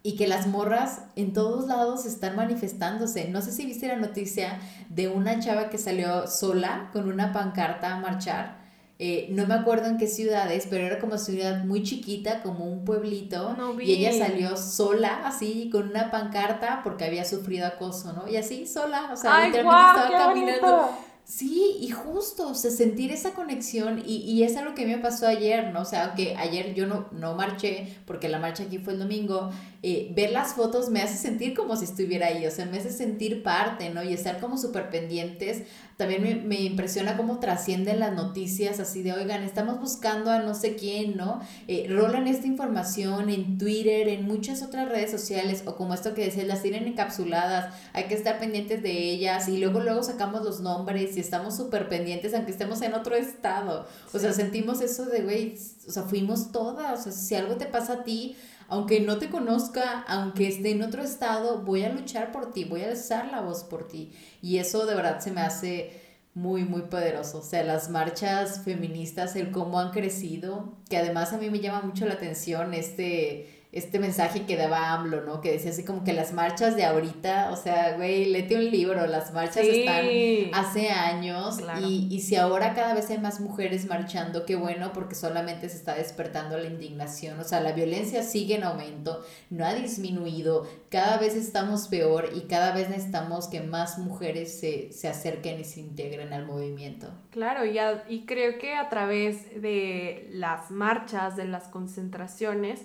Y que las morras en todos lados están manifestándose. No sé si viste la noticia de una chava que salió sola con una pancarta a marchar eh, no me acuerdo en qué ciudades, pero era como ciudad muy chiquita, como un pueblito. y ella salió sola, así, con una pancarta, porque había sufrido acoso, ¿no? Y así, sola, o sea, literalmente estaba caminando. Sí, y justo, o sea, sentir esa conexión, y, y es algo que me pasó ayer, ¿no? O sea, aunque ayer yo no, no marché, porque la marcha aquí fue el domingo, eh, ver las fotos me hace sentir como si estuviera ahí, o sea, me hace sentir parte, ¿no? Y estar como súper pendientes. También me, me, impresiona cómo trascienden las noticias así de, oigan, estamos buscando a no sé quién, ¿no? Eh, rolan esta información en Twitter, en muchas otras redes sociales, o como esto que decías, las tienen encapsuladas, hay que estar pendientes de ellas, y luego, luego sacamos los nombres y estamos súper pendientes aunque estemos en otro estado. O sea, sentimos eso de, güey, o sea, fuimos todas. O sea, si algo te pasa a ti, aunque no te conozca, aunque esté en otro estado, voy a luchar por ti, voy a alzar la voz por ti. Y eso de verdad se me hace muy, muy poderoso. O sea, las marchas feministas, el cómo han crecido, que además a mí me llama mucho la atención este este mensaje que daba AMLO, ¿no? Que decía así como que las marchas de ahorita, o sea, güey, léete un libro, las marchas están hace años y, y si ahora cada vez hay más mujeres marchando, qué bueno, porque solamente se está despertando la indignación, o sea, la violencia sigue en aumento, no ha disminuido, cada vez estamos peor y cada vez necesitamos que más mujeres se, se acerquen y se integren al movimiento. Claro, y, y creo que a través de las marchas, de las concentraciones,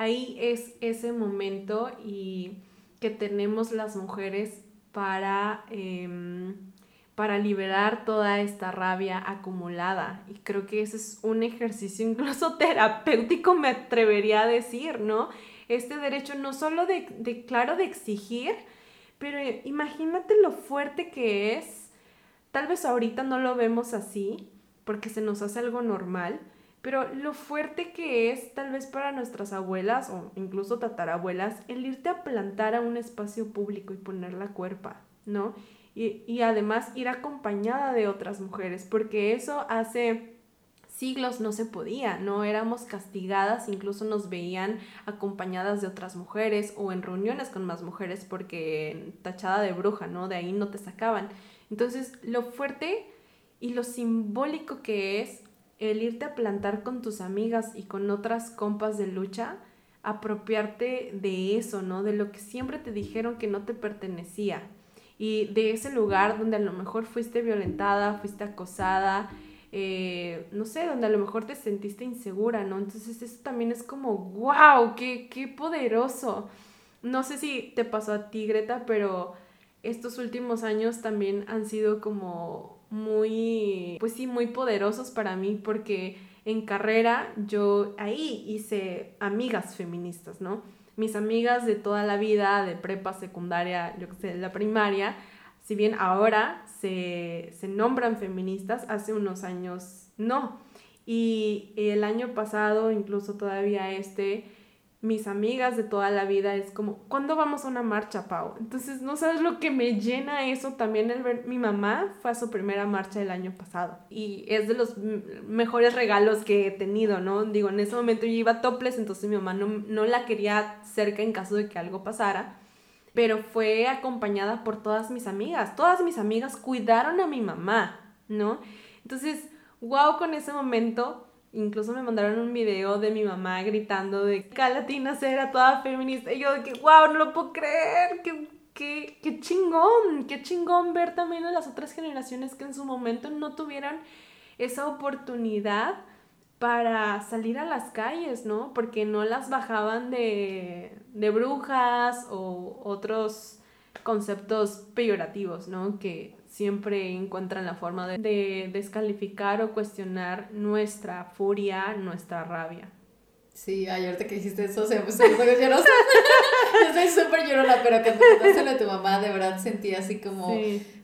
ahí es ese momento y que tenemos las mujeres para, em, para liberar toda esta rabia acumulada. Y creo que ese es un ejercicio (laughs) incluso terapéutico, me atrevería a decir, ¿no? Este derecho no solo de, de claro, de exigir, pero imagínate lo fuerte que es. Tal vez ahorita no lo vemos así, porque se nos hace algo normal, pero lo fuerte que es tal vez para nuestras abuelas o incluso tatarabuelas el irte a plantar a un espacio público y poner la cuerpa, ¿no? Y, y además ir acompañada de otras mujeres, porque eso hace siglos no se podía, no éramos castigadas, incluso nos veían acompañadas de otras mujeres o en reuniones con más mujeres porque tachada de bruja, ¿no? De ahí no te sacaban. Entonces, lo fuerte y lo simbólico que es el irte a plantar con tus amigas y con otras compas de lucha, apropiarte de eso, ¿no? De lo que siempre te dijeron que no te pertenecía. Y de ese lugar donde a lo mejor fuiste violentada, fuiste acosada, eh, no sé, donde a lo mejor te sentiste insegura, ¿no? Entonces eso también es como, wow, qué, qué poderoso. No sé si te pasó a ti, Greta, pero estos últimos años también han sido como muy, pues sí, muy poderosos para mí porque en carrera yo ahí hice amigas feministas, ¿no? Mis amigas de toda la vida, de prepa, secundaria, yo qué sé, la primaria, si bien ahora se, se nombran feministas, hace unos años no. Y el año pasado, incluso todavía este, mis amigas de toda la vida es como, ¿cuándo vamos a una marcha, Pau? Entonces, no sabes lo que me llena eso también el ver, mi mamá fue a su primera marcha el año pasado y es de los mejores regalos que he tenido, ¿no? Digo, en ese momento yo iba topless, entonces mi mamá no, no la quería cerca en caso de que algo pasara, pero fue acompañada por todas mis amigas, todas mis amigas cuidaron a mi mamá, ¿no? Entonces, wow con ese momento Incluso me mandaron un video de mi mamá gritando de que Latina era toda feminista. Y yo de que, wow, no lo puedo creer. Qué, qué, qué chingón. Qué chingón ver también a las otras generaciones que en su momento no tuvieron esa oportunidad para salir a las calles, ¿no? Porque no las bajaban de, de brujas o otros conceptos peyorativos, ¿no? Que siempre encuentran la forma de, descalificar o cuestionar nuestra furia, nuestra rabia. Sí, ay, ahorita que dijiste eso, se me puso llorosa. (laughs) Yo soy súper llorona, pero que te a tu mamá, de verdad sentí así como,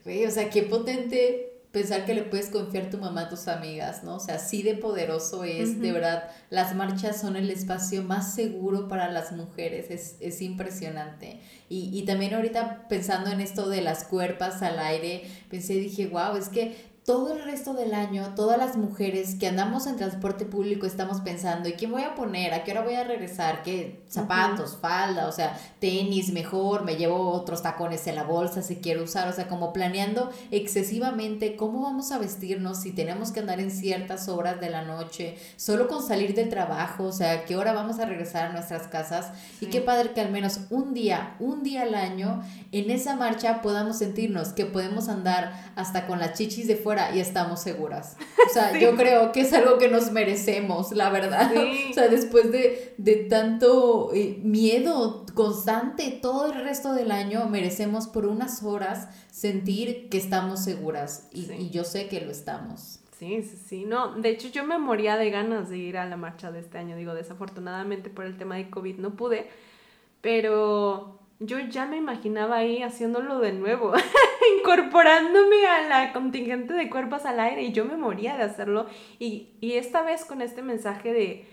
güey, o sea, qué potente pensar que le puedes confiar tu mamá a tus amigas, ¿no? O sea, así de poderoso es, de verdad, las marchas son el espacio más seguro para las mujeres, es, es impresionante. Y, y también ahorita pensando en esto de las cuerpas al aire, pensé, dije, wow, es que todo el resto del año, todas las mujeres que andamos en transporte público estamos pensando, ¿y qué voy a poner? ¿A qué hora voy a regresar? ¿Qué zapatos, falda? O sea, tenis mejor, me llevo otros tacones en la bolsa si quiero usar. O sea, como planeando excesivamente cómo vamos a vestirnos si tenemos que andar en ciertas horas de la noche, solo con salir del trabajo, o sea, ¿qué hora vamos a regresar a nuestras casas? Y qué padre que al menos un día, un día al año, en esa marcha podamos sentirnos que podemos andar hasta con las chichis de fuera y estamos seguras. O sea, (laughs) yo creo que es algo que nos merecemos, la verdad. (laughs) O sea, después de, de tanto eh, miedo constante todo el resto del año, merecemos por unas horas sentir que estamos seguras y, y yo sé que lo estamos. Sí, sí, sí, no, de hecho yo me moría de ganas de ir a la marcha de este año, digo, desafortunadamente por el tema de COVID no pude, pero yo ya me imaginaba ahí haciéndolo de nuevo, (laughs) incorporándome a la contingente de cuerpos al aire y yo me moría de hacerlo. Y, esta vez con este mensaje de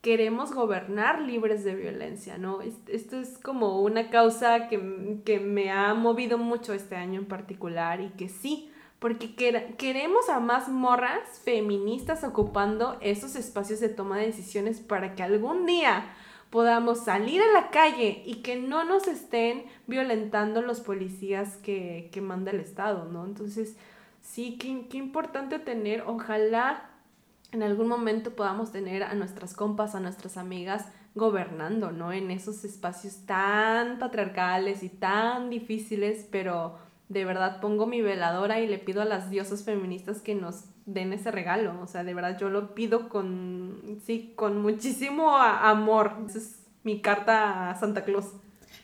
queremos gobernar libres de violencia, ¿no? Esto es como una causa que, que me ha movido mucho este año en particular y que sí, porque queremos a más morras feministas ocupando esos espacios de toma de decisiones para que algún día podamos salir a la calle y que no nos estén violentando los policías que, que manda el Estado, ¿no? Entonces, sí, qué, qué importante tener, ojalá en algún momento podamos tener a nuestras compas, a nuestras amigas gobernando, ¿no? En esos espacios tan patriarcales y tan difíciles, pero de verdad pongo mi veladora y le pido a las diosas feministas que nos den ese regalo, o sea, de verdad yo lo pido con, sí, con muchísimo amor. Esa es mi carta a Santa Claus.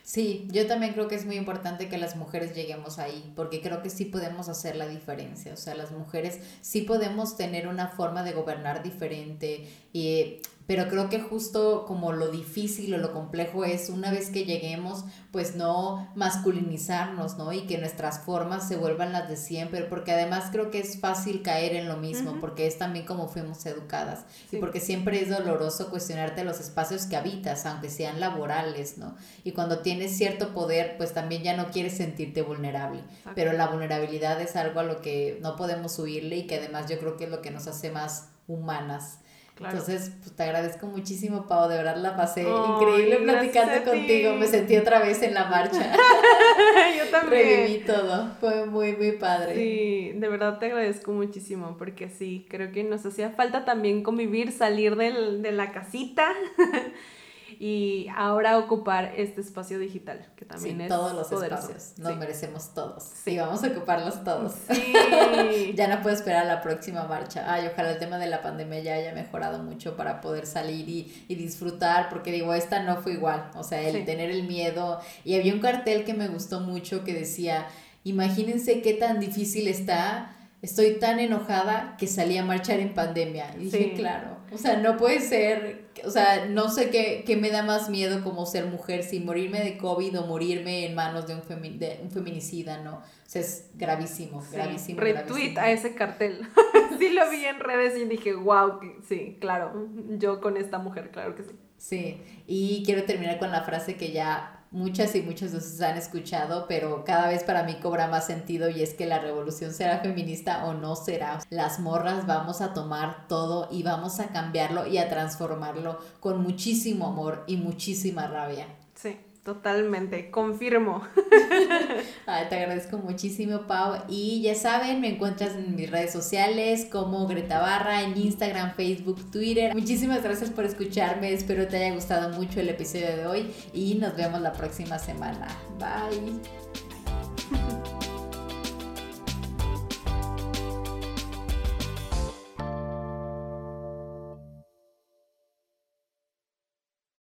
Sí, yo también creo que es muy importante que las mujeres lleguemos ahí, porque creo que sí podemos hacer la diferencia, o sea, las mujeres sí podemos tener una forma de gobernar diferente y pero creo que justo como lo difícil o lo complejo es una vez que lleguemos, pues no masculinizarnos, ¿no? Y que nuestras formas se vuelvan las de siempre, porque además creo que es fácil caer en lo mismo, porque es también como fuimos educadas, y porque siempre es doloroso cuestionarte los espacios que habitas, aunque sean laborales, ¿no? Y cuando tienes cierto poder, pues también ya no quieres sentirte vulnerable, pero la vulnerabilidad es algo a lo que no podemos huirle y que además yo creo que es lo que nos hace más humanas entonces, pues te agradezco muchísimo, Pau, de verdad la pasé increíble platicando contigo, me sentí otra vez en la marcha. (laughs) Yo también. Reviví todo, fue muy, muy padre. Sí, de verdad te agradezco muchísimo, porque sí, creo que nos hacía falta también convivir, salir del, de la casita (laughs) y ahora ocupar este espacio digital, que también es todos los espacios, nos merecemos todos. Sí, vamos a ocuparlos todos. Sí. (laughs) ya no puedo esperar a la próxima marcha. Ay, ojalá el tema de la pandemia ya haya mejorado mucho para poder salir y, y disfrutar, porque digo, esta no fue igual, o sea, el tener el miedo. Y había un cartel que me gustó mucho que decía, imagínense qué tan difícil está estoy tan enojada que salí a marchar en pandemia. Y dije, claro, o sea, no puede ser, o sea, no sé qué, qué, me da más miedo como ser mujer, si morirme de COVID o morirme en manos de un, de un feminicida, ¿no? O sea, es gravísimo, gravísimo. Retweet a ese cartel. (laughs) sí lo vi en redes y dije, wow, sí, claro, yo con esta mujer, claro que sí. Sí, y quiero terminar con la frase que ya muchas y muchas de ustedes han escuchado, pero cada vez para mí cobra más sentido y es que la revolución será feminista o no será. Las morras vamos a tomar todo y vamos a cambiarlo y a transformarlo con muchísimo amor y muchísima rabia. Sí. Totalmente, confirmo. (laughs) Ay, te agradezco muchísimo, Pau. Y ya saben, me encuentras en mis redes sociales como Greta Barra, en Instagram, Facebook, Twitter. Muchísimas gracias por escucharme. Espero te haya gustado mucho el episodio de hoy y nos vemos la próxima semana. Bye.